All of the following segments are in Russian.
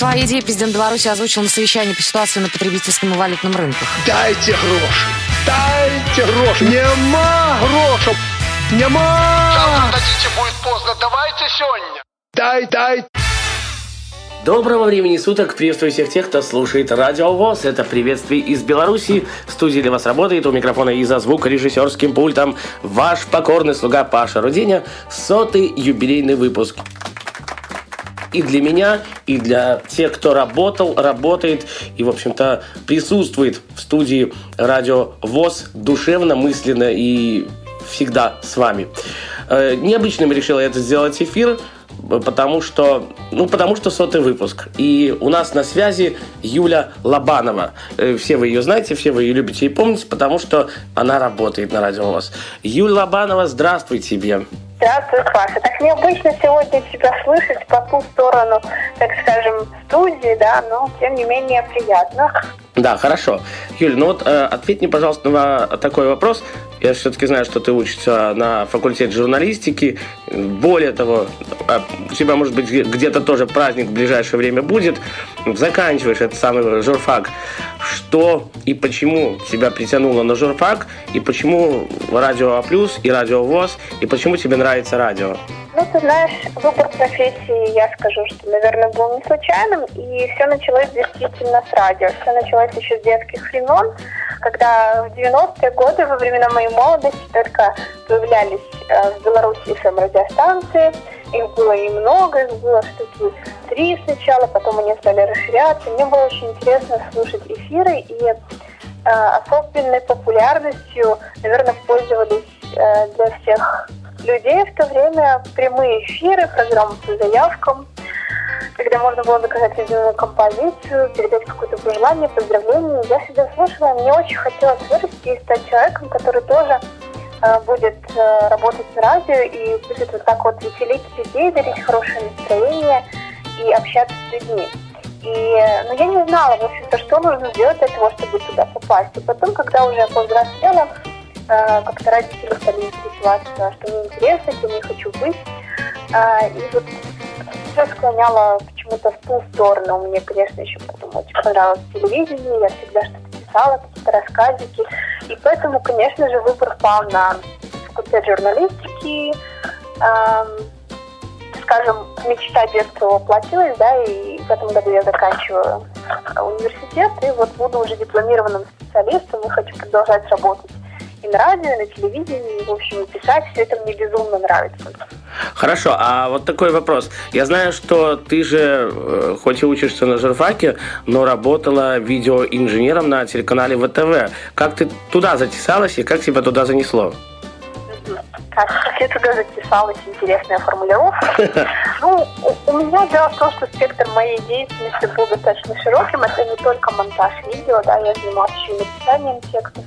Свои идеи президент Беларуси озвучил на совещании по ситуации на потребительском и валютном рынках. Дайте гроши! Дайте гроши! Нема грошей! Нема! Завтра дадите, будет поздно. Давайте сегодня. Дай, дай! Доброго времени суток! Приветствую всех тех, кто слушает Радио ВОЗ. Это приветствие из Беларуси. В студии для вас работает у микрофона и за звукорежиссерским пультом ваш покорный слуга Паша Руденя. Сотый юбилейный выпуск и для меня, и для тех, кто работал, работает и, в общем-то, присутствует в студии Радио ВОЗ душевно, мысленно и всегда с вами. Э, необычным решила это сделать эфир, потому что, ну, потому что сотый выпуск. И у нас на связи Юля Лобанова. Э, все вы ее знаете, все вы ее любите и помните, потому что она работает на Радио ВОЗ. Юля Лобанова, здравствуй тебе. Здравствуй, Паша. Так необычно сегодня тебя слышать по ту сторону, так скажем, студии, да, но тем не менее приятно. Да, хорошо. Юль, ну вот э, ответь мне, пожалуйста, на такой вопрос. Я все-таки знаю, что ты учишься на факультете журналистики. Более того, а, у тебя, может быть, где-то тоже праздник в ближайшее время будет. Заканчиваешь этот самый журфак. Что и почему тебя притянуло на журфак? И почему Радио А+, и Радио ВОЗ? И почему тебе нравится радио? Ну, ты знаешь, выбор профессии, я скажу, что, наверное, был не случайным, и все началось действительно с радио. Все началось еще с детских времен, когда в 90-е годы, во времена моей молодости, только появлялись э, в Беларуси ФМ-радиостанции. Их было немного, их было штуки три сначала, потом они стали расширяться. Мне было очень интересно слушать эфиры, и э, особенной популярностью, наверное, пользовались э, для всех людей в то время прямые эфиры, программы по заявкам, когда можно было заказать любимую композицию, передать какое-то пожелание, поздравление. Я всегда слушала, мне очень хотелось вырасти и стать человеком, который тоже э, будет э, работать на радио и будет вот так вот веселить людей, дарить хорошее настроение и общаться с людьми. И, ну, я не знала, в общем-то, что нужно сделать для того, чтобы туда попасть. И потом, когда уже повзрослела, как-то родители стали интересоваться, что мне интересно, кем я хочу быть. Э, и вот все склоняло почему-то в ту сторону. Мне, конечно, еще потом очень понравилось телевидение, я всегда что-то писала, какие-то рассказики. И поэтому, конечно же, выбор пал на факультет журналистики. Скажем, мечта детства воплотилась, да, и в этом году я заканчиваю университет, и вот буду уже дипломированным специалистом, и хочу продолжать работать на радио, на телевидении, в общем, писать, все это мне безумно нравится. Хорошо, а вот такой вопрос. Я знаю, что ты же, э, хоть и учишься на журфаке, но работала видеоинженером на телеканале ВТВ. Как ты туда затесалась и как тебя туда занесло? Так, как я туда затесалась, интересная формулировка. Ну, у, у меня дело в том, что спектр моей деятельности был достаточно широким. Это не только монтаж видео, да, я занималась еще и написанием текстов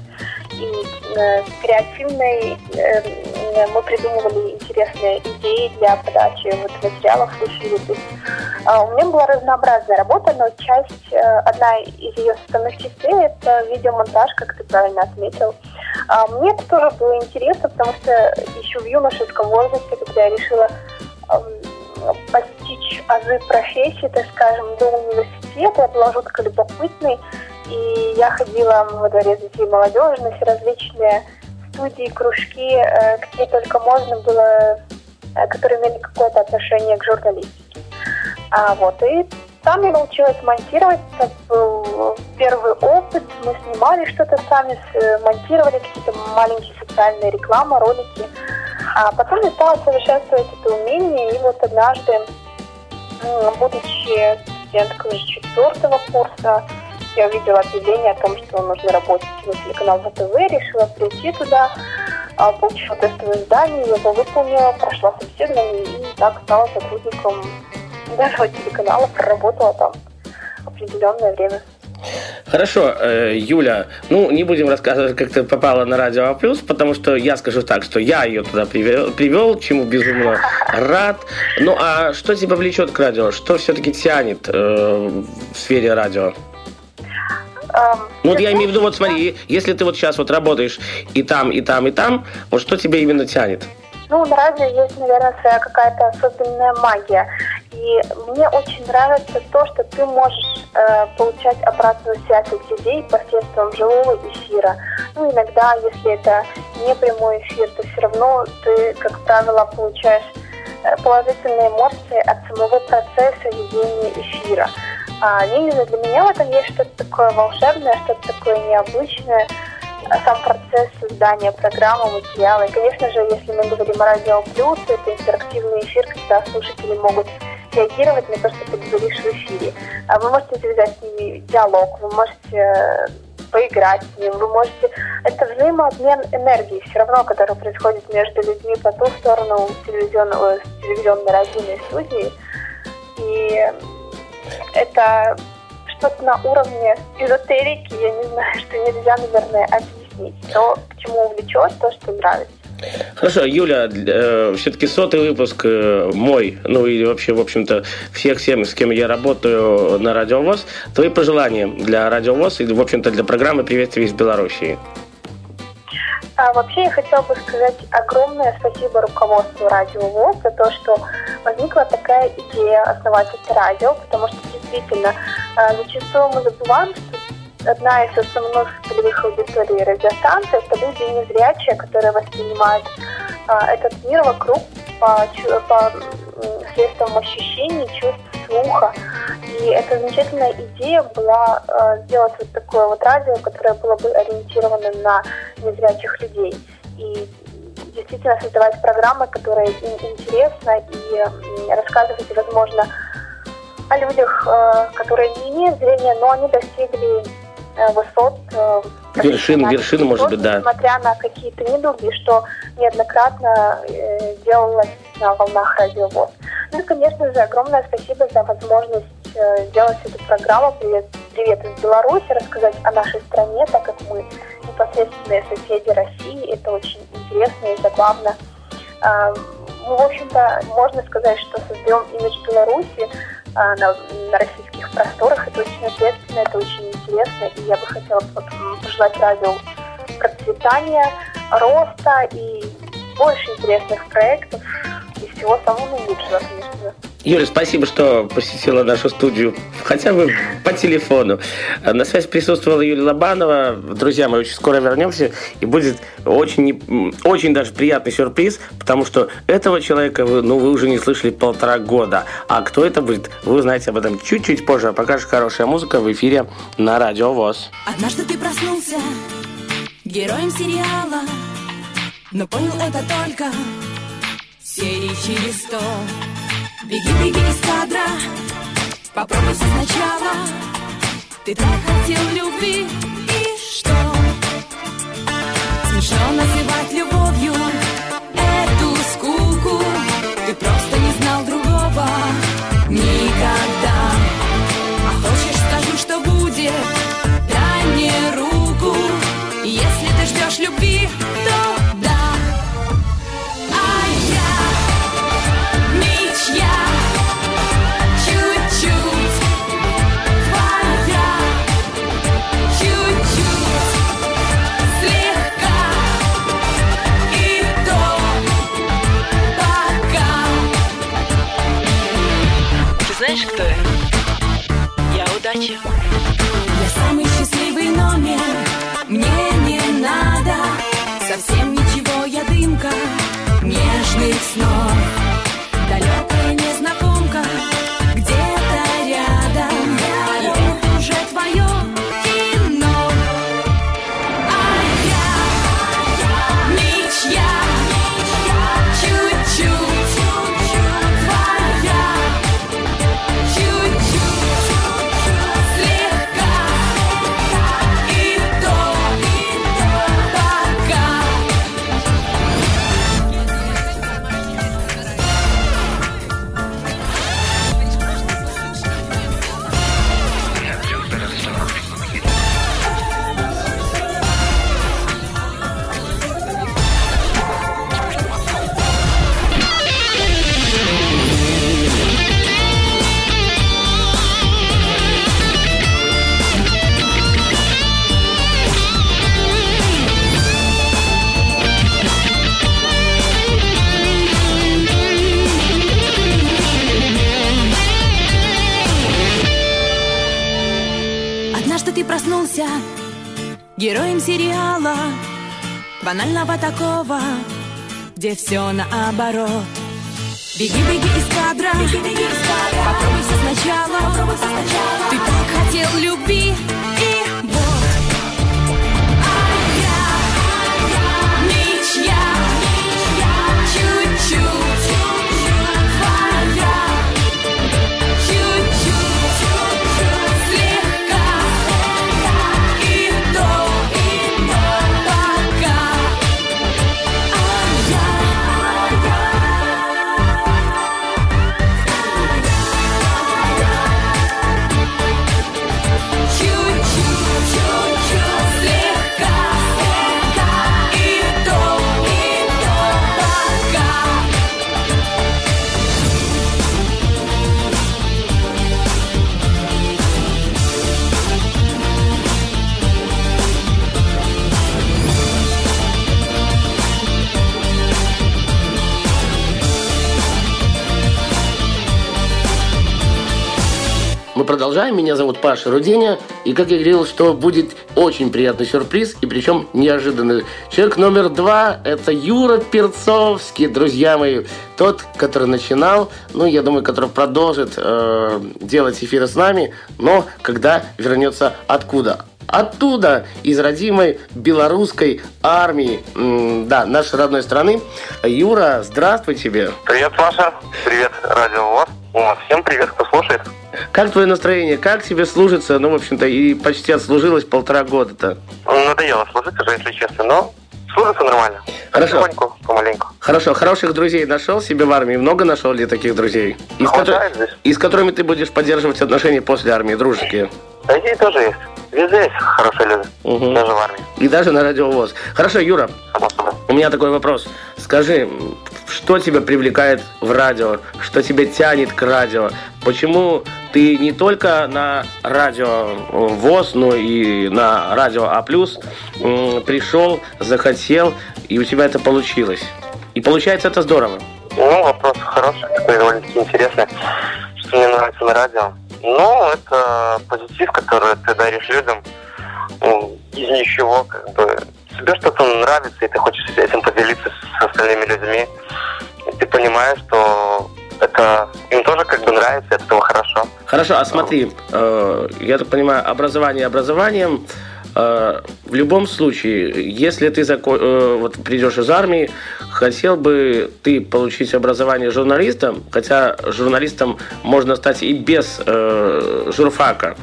и э, креативной э, мы придумывали интересные идеи для подачи вот материалов в. То есть, э, у меня была разнообразная работа, но часть, э, одна из ее составных частей это видеомонтаж, как ты правильно отметил. А мне это тоже было интересно, потому что еще в юношеском возрасте, когда я решила э, постичь азы профессии, так скажем, до университета, я была жутко любопытной, и я ходила во дворе детей и молодежи различные студии, кружки, э, где только можно было, э, которые имели какое-то отношение к журналистике. А вот, и там я научилась монтировать, это был первый опыт, мы снимали что-то сами, э, монтировали какие-то маленькие социальные рекламы, ролики. А потом я стала совершенствовать это умение, и вот однажды, будучи студенткой четвертого курса, я увидела объявление о том, что нужно работать на телеканал ВТВ, решила прийти туда, а, получила тестовое задание, его выполнила, прошла собеседование и так стала сотрудником нашего телеканала, проработала там определенное время. Хорошо, э, Юля, ну не будем рассказывать, как ты попала на Радио А+, потому что я скажу так, что я ее туда привел, привел чему безумно рад. Ну а что тебя влечет к радио? Что все-таки тянет э, в сфере радио? Ну, вот я имею в виду, вот смотри, если ты вот сейчас вот работаешь и там, и там, и там, вот что тебя именно тянет? Ну, на радио есть, наверное, своя какая-то особенная магия. И мне очень нравится то, что ты можешь э, получать обратную связь от людей посредством живого эфира. Ну, иногда, если это не прямой эфир, то все равно ты, как правило, получаешь э, положительные эмоции от самого процесса ведения эфира. А именно для меня в этом есть что-то такое волшебное, что-то такое необычное, сам процесс создания программы, материала. И, конечно же, если мы говорим о радио плюс, это интерактивный эфир, когда слушатели могут реагировать на то, что ты говоришь в эфире. А вы можете завязать с ними диалог, вы можете э, поиграть с ним, вы можете... Это взаимообмен энергии все равно, который происходит между людьми по ту сторону телевизионного, телевизионной радийной студии. И это что-то на уровне эзотерики, я не знаю, что нельзя, наверное, объяснить. То, к чему увлечет, то, что нравится. Хорошо, Юля, э, все-таки сотый выпуск э, мой, ну и вообще, в общем-то, всех всем, с кем я работаю на Радио ВОЗ. Твои пожелания для Радио ВОЗ и, в общем-то, для программы «Приветствие из Белоруссии». А вообще я хотела бы сказать огромное спасибо руководству Радио ВОЗ за то, что возникла такая идея основать это радио, потому что действительно э, зачастую мы забываем, что одна из основных целевых аудиторий радиостанции – это люди незрячие, которые воспринимают а, этот мир вокруг по, по средствам ощущений, чувств, слуха. И эта замечательная идея была а, сделать вот такое вот радио, которое было бы ориентировано на незрячих людей. И действительно создавать программы, которые им интересны, и рассказывать, возможно, о людях, а, которые не имеют зрения, но они достигли Э, высот. Э, вершин, вершин, может быть, да. Несмотря на какие-то недуги, что неоднократно э, делалось на волнах радиовоз. Ну и, конечно же, огромное спасибо за возможность сделать эту программу «Привет, привет из Беларуси», рассказать о нашей стране, так как мы непосредственные соседи России. Это очень интересно и забавно. Ну, в общем-то, можно сказать, что создаем имидж Беларуси на, на российских просторах. Это очень ответственно, это очень интересно, и я бы хотела пожелать радио процветания, роста и больше интересных проектов и всего самого наилучшего, конечно. Юля, спасибо, что посетила нашу студию хотя бы по телефону. На связи присутствовала Юлия Лобанова. Друзья, мы очень скоро вернемся, и будет очень, очень даже приятный сюрприз, потому что этого человека вы, ну, вы уже не слышали полтора года. А кто это будет, вы узнаете об этом чуть-чуть позже. А пока же хорошая музыка в эфире на Радио ВОЗ. Однажды ты проснулся героем сериала, но понял это только серии через сто. Беги, беги из кадра, попробуй все сначала. Ты так хотел любви, и что? Смешно называть любовью Знаешь, кто я? Я удача. Я самый счастливый номер, мне не надо совсем ничего, я дымка нежных снов. Банального такого, где все наоборот Беги, беги из кадра, беги, беги из кадра. Попробуй все сначала, попробуй все сначала. Ты так хотел любви, и продолжаем. Меня зовут Паша Руденя. И, как я говорил, что будет очень приятный сюрприз, и причем неожиданный. Человек номер два – это Юра Перцовский, друзья мои. Тот, который начинал, ну, я думаю, который продолжит э, делать эфиры с нами, но когда вернется откуда? Оттуда, из родимой белорусской армии, м, да, нашей родной страны. Юра, здравствуй тебе. Привет, Паша. Привет, Радио ВОЗ. Вот, Всем привет, кто слушает. Как твое настроение? Как тебе служится? Ну, в общем-то, и почти отслужилось полтора года-то. Ну, Надоело служить уже, если честно, но служится нормально. Хорошо. Потихоньку, помаленьку. Хорошо, хороших друзей нашел себе в армии? Много нашел ли таких друзей? И с, Хватает кото- здесь. и с которыми ты будешь поддерживать отношения после армии, дружеские? Такие тоже есть. Везде есть хорошие люди. Мгм. Даже в армии. И даже на радиовоз. Хорошо, Юра, у меня такой вопрос. Скажи, что тебя привлекает в радио? Что тебя тянет к радио? Почему ты не только на радио ВОЗ, но и на радио А+, пришел, захотел, и у тебя это получилось? И получается это здорово. Ну, вопрос хороший, такой довольно-таки интересный. Что мне нравится на радио? Ну, это позитив, который ты даришь людям. Ну, из ничего, как бы. Тебе что-то нравится, и ты хочешь этим поделиться с остальными людьми. И ты понимаешь, что это им тоже как бы нравится, от этого хорошо. Хорошо, а смотри, э, я так понимаю, образование образованием. э, в любом случае, если ты зако- э, вот придешь из армии, хотел бы ты получить образование журналистом, хотя журналистом можно стать и без э, журфака.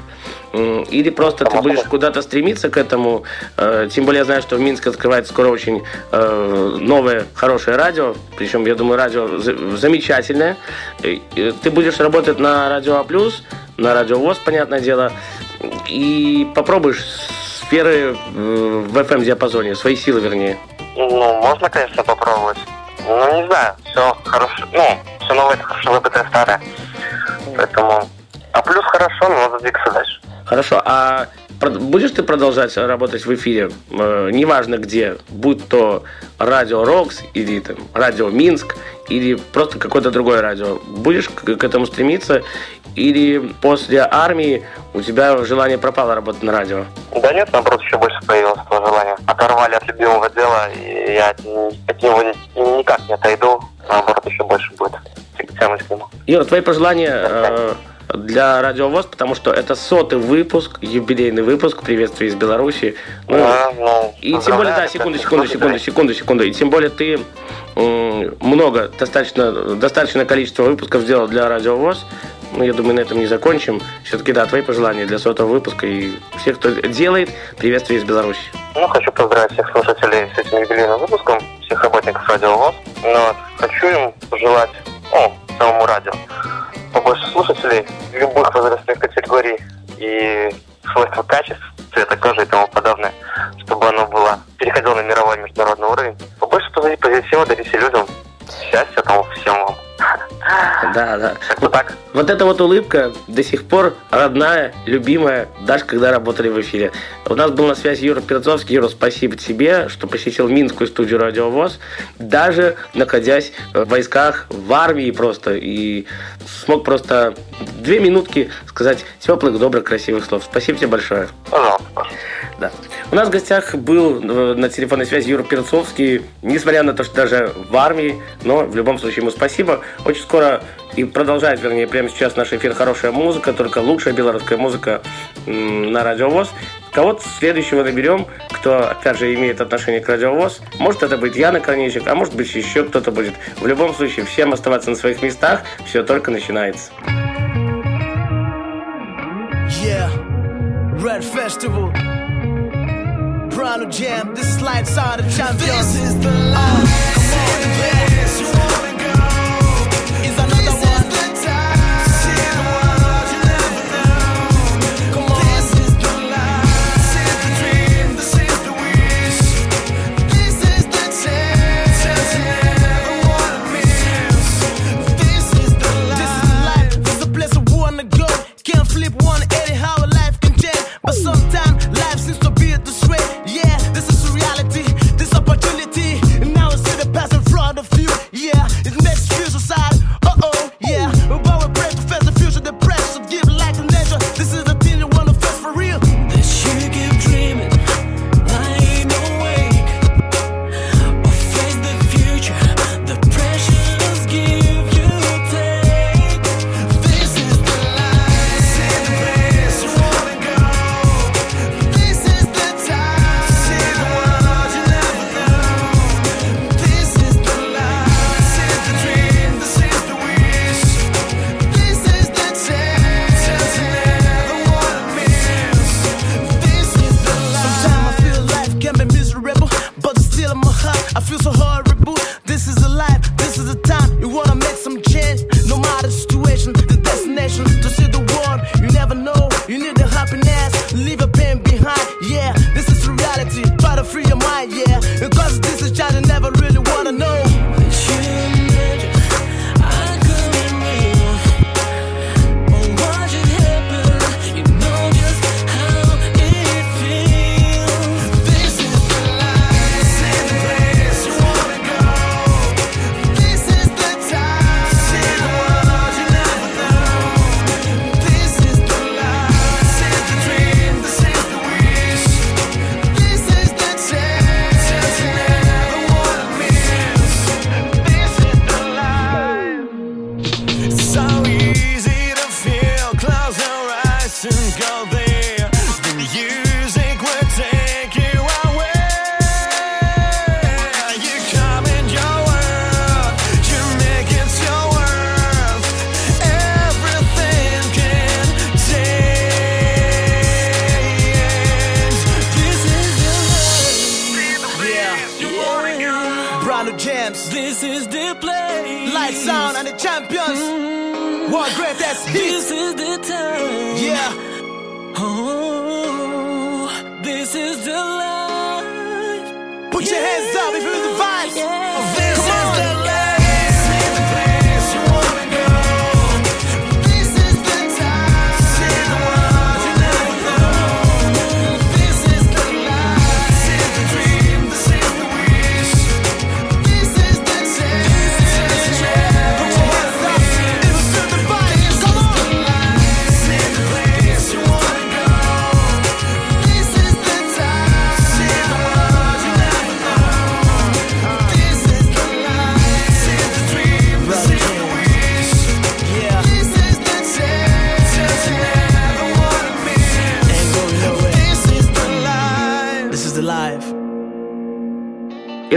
Или просто ты будешь куда-то стремиться к этому. э, Тем более я знаю, что в Минске открывается скоро очень э, новое хорошее радио. Причем, я думаю, радио за- замечательное. Э, Ты будешь работать на радио А+, на радио ВОЗ, понятное дело. И попробуешь сферы в FM-диапазоне, свои силы, вернее. Ну, можно, конечно, попробовать. Ну, не знаю, все хорошо. Ну, все новое, это хорошо забытое старое. Поэтому... А плюс хорошо, но надо двигаться дальше. Хорошо, а будешь ты продолжать работать в эфире, э, неважно где, будь то радио Рокс или там радио Минск, или просто какое-то другое радио, будешь к, к этому стремиться, или после армии у тебя желание пропало работать на радио? Да нет, наоборот, еще больше появилось этого желания. Оторвали от любимого дела, и я от, от него ни- никак не отойду. Наоборот, еще больше будет тянуть к нему. Юра, твои пожелания э, для Радио ВОЗ, потому что это сотый выпуск, юбилейный выпуск «Приветствие из Беларуси». Ну, ну, И тем более, да, секунду, секунду, секунду, секунду, секунду. И тем более ты много, достаточно, достаточное количество выпусков сделал для Радио ВОЗ. Ну, я думаю, на этом не закончим. Все-таки, да, твои пожелания для сотого выпуска и всех, кто делает приветствие из Беларуси. Ну, хочу поздравить всех слушателей с этим юбилейным выпуском, всех работников Радио ВОЗ. Но хочу им пожелать, ну, самому радио, побольше слушателей любых возрастных категорий и свойства качеств, цвета кожи и тому подобное, чтобы оно было, переходило на мировой международный уровень. Побольше пози- позитива дарите людям, счастья там всем вам. А. Да, да. Вот, так. вот эта вот улыбка до сих пор родная, любимая, даже когда работали в эфире. У нас был на связи Юра Перцовский. Юра, спасибо тебе, что посетил Минскую студию «Радиовоз», даже находясь в войсках, в армии просто, и смог просто две минутки сказать теплых, добрых, красивых слов. Спасибо тебе большое. Пожалуйста. Да. У нас в гостях был э, на телефонной связи Юра Перцовский, несмотря на то, что даже в армии, но в любом случае ему спасибо. Очень скоро и продолжает, вернее, прямо сейчас наш эфир «Хорошая музыка», только лучшая белорусская музыка на Радиовоз. Кого-то следующего наберем, кто, опять же, имеет отношение к радиовоз. Может, это будет Яна Корнейчик, а может быть, еще кто-то будет. В любом случае, всем оставаться на своих местах. Все только начинается. Yeah, Red Festival. Prano Jam, this is lights out of champions. This is the life. Come on, dance. your hands up. If you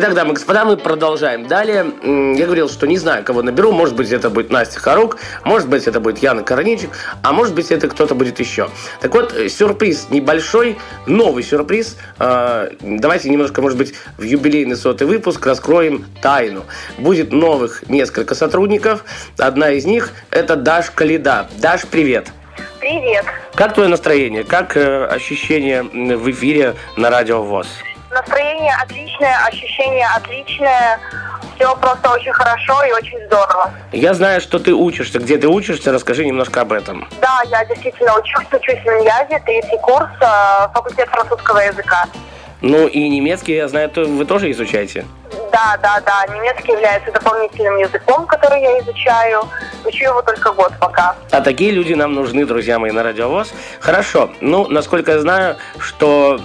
Итак, дамы и господа, мы продолжаем. Далее, я говорил, что не знаю, кого наберу. Может быть, это будет Настя Харук, может быть, это будет Яна Корничик, а может быть, это кто-то будет еще. Так вот, э, сюрприз небольшой, новый сюрприз. А, давайте немножко, может быть, в юбилейный сотый выпуск раскроем тайну. Будет новых несколько сотрудников. Одна из них – это Даш Калида. Даш, привет! Привет! Как твое настроение? Как э, ощущение в эфире на Радио ВОЗ? Настроение отличное, ощущение отличное. Все просто очень хорошо и очень здорово. Я знаю, что ты учишься. Где ты учишься? Расскажи немножко об этом. Да, я действительно учусь. Учусь в Миньязе, третий курс, э, факультет французского языка. Ну и немецкий, я знаю, то вы тоже изучаете? Да, да, да. Немецкий является дополнительным языком, который я изучаю. Учу его только год пока. А такие люди нам нужны, друзья мои, на радиовоз. Хорошо. Ну, насколько я знаю, что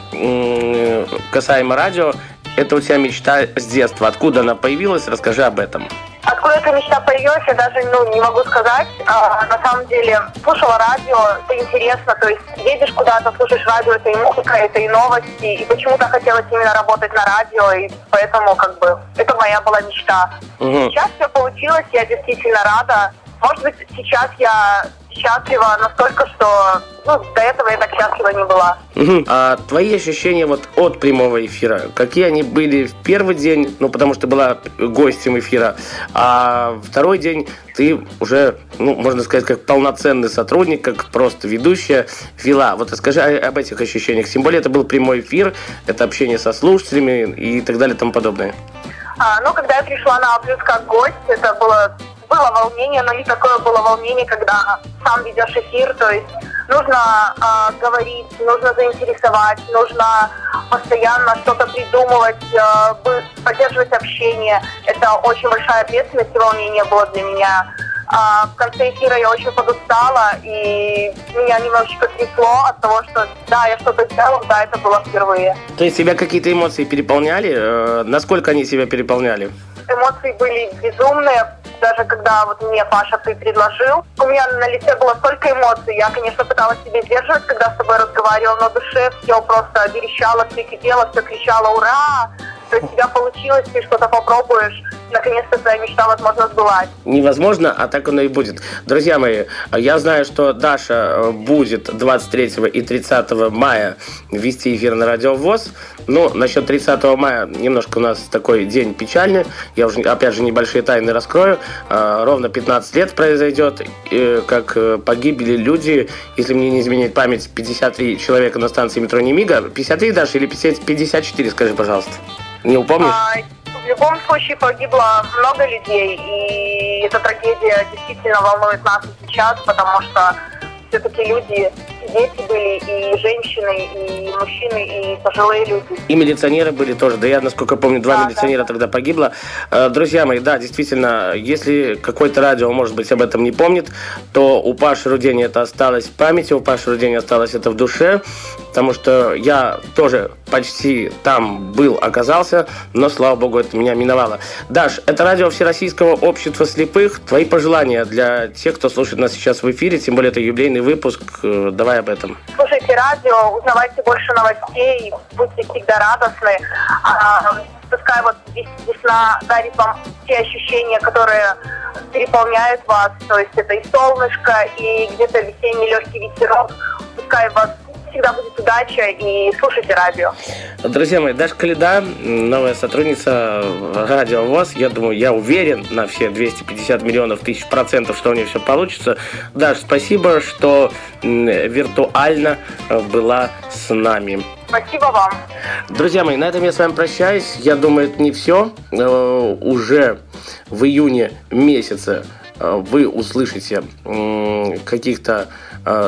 касаемо радио, это у тебя мечта с детства. Откуда она появилась? Расскажи об этом. Откуда эта мечта появилась, я даже ну, не могу сказать. А, на самом деле, слушала радио, это интересно, то есть едешь куда-то, слушаешь радио, это и музыка, это и новости, и почему-то хотелось именно работать на радио, и поэтому как бы это моя была мечта. Мгм. Сейчас все получилось, я действительно рада. Может быть, сейчас я счастлива настолько, что ну, до этого я так счастлива не была. Мгм. А твои ощущения вот от прямого эфира, какие они были в первый день, ну, потому что была гостем эфира, а второй день ты уже, ну, можно сказать, как полноценный сотрудник, как просто ведущая вела. Вот расскажи об этих ощущениях. Тем более это был прямой эфир, это общение со слушателями и так далее и тому подобное. А, ну, когда я пришла на Плюс как гость, это было, было волнение, но не такое было волнение, когда сам ведешь эфир, то есть нужно а, говорить, нужно заинтересовать, нужно постоянно что-то придумывать, бы- поддерживать общение. Это очень большая ответственность и волнение было для меня. А, в конце эфира я очень подустала, и меня немножечко трясло от того, что да, я что-то сделала, да, это было впервые. То есть тебя какие-то эмоции переполняли? Э, Насколько они себя переполняли? Эмоции были безумные. Даже когда вот мне Паша ты предложил, у меня на лице было столько эмоций. Я, конечно, пыталась себе сдерживать, когда с тобой разговаривала, в душе все просто верещало, все кипело, все кричало «Ура!» То есть у тебя получилось, ты что-то попробуешь, наконец-то твоя мечта, возможно, сбылась. Невозможно, а так оно и будет. Друзья мои, я знаю, что Даша э, будет 23 и 30 мая вести эфир на Радио ВОЗ. Ну, насчет 30 мая немножко у нас такой день печальный. Я уже, опять же, небольшие тайны раскрою. Э, Ровно 15 лет произойдет, э, как погибли люди, если мне не изменяет память, 53 человека на станции метро Немига. 53, Даша, или 50 54, скажи, пожалуйста. Не упомнишь? А, в любом случае погибло много людей, и эта трагедия действительно волнует нас и сейчас, потому что все-таки люди, дети были, и женщины, и мужчины, и пожилые люди. И милиционеры были тоже. Да я, насколько помню, два Да, милиционера да. тогда погибло. Э, Друзья мои, да, действительно, если какое-то радио, может быть, об этом не помнит, то у Паши Рудени это осталось в памяти, у Паши Рудени осталось это в душе, потому что я тоже почти там был, оказался, но, слава богу, это меня миновало. Даш, это радио Всероссийского общества слепых. Твои пожелания для тех, кто слушает нас сейчас в эфире, тем более это юбилейный выпуск. Э, Давай об этом. Слушайте радио, узнавайте больше новостей, будьте всегда радостны. А, пускай вот вес- весна дарит вам те ощущения, которые переполняют вас. То есть это и солнышко, и где-то весенний легкий ветерок. Пускай вас всегда будет удача и слушайте радио. Друзья мои, Даша Каледа, новая сотрудница Радио ВОЗ. Я думаю, я уверен на все 250 миллионов тысяч процентов, что у нее все получится. Даш, спасибо, что виртуально э, была с нами. Спасибо вам. Друзья мои, на этом я с вами прощаюсь. Я думаю, это не все. Э, Уже в июне месяце э, вы услышите каких-то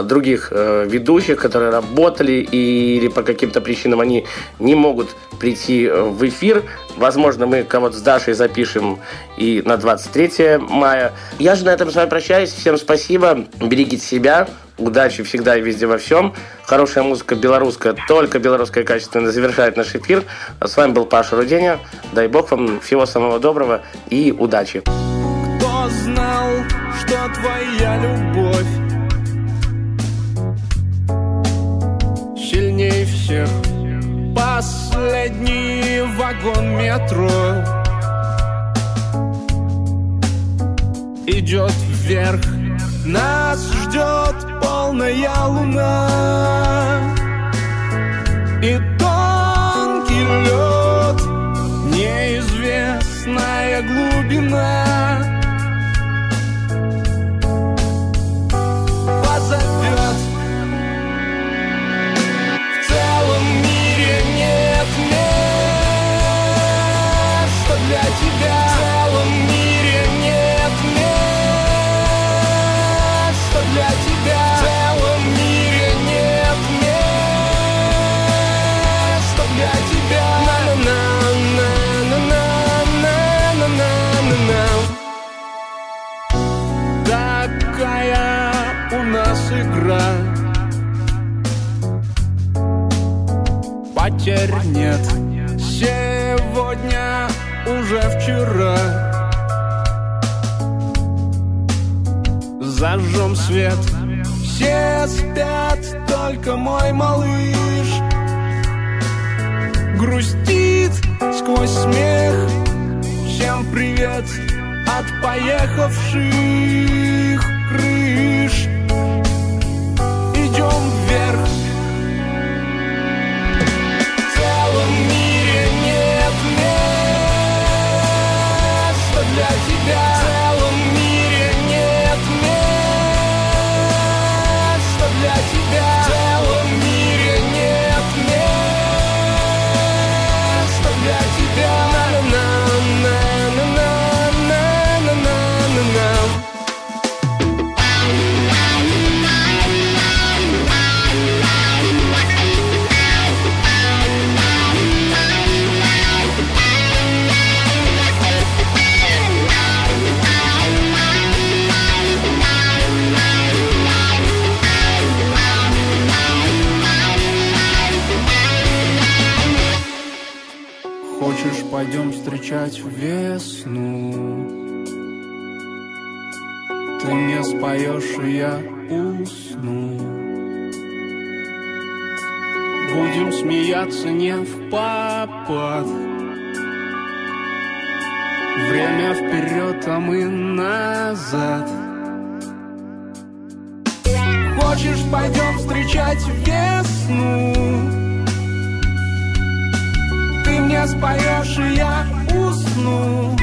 других э, ведущих, которые работали или по каким-то причинам они не могут прийти э, в эфир. Возможно, мы кого-то с Дашей запишем и на 23 мая. Я же на этом с вами прощаюсь. Всем спасибо. Берегите себя. Удачи всегда и везде во всем. Хорошая музыка белорусская, только белорусская качественно завершает наш эфир. С вами был Паша Руденя. Дай бог вам всего самого доброго и удачи. Кто знал, что твоя любовь всех. Последний вагон метро. Идет вверх. Нас ждет полная луна. И тонкий лед Неизвестная глубина бегать от поехавших. Встречать весну. Ты мне споешь, и я усну. Будем смеяться не в попад Время вперед, а мы назад. Хочешь, пойдем встречать весну? Ты мне споешь, и я усну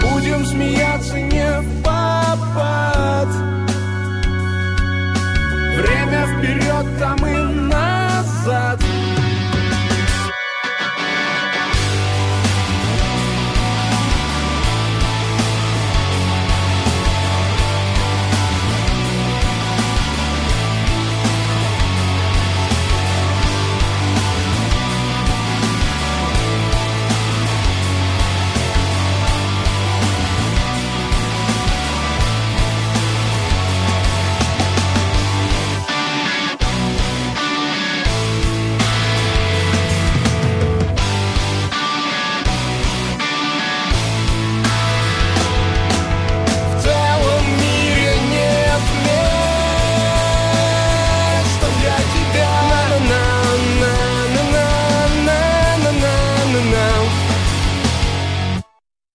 Будем смеяться не в попад. Время вперед,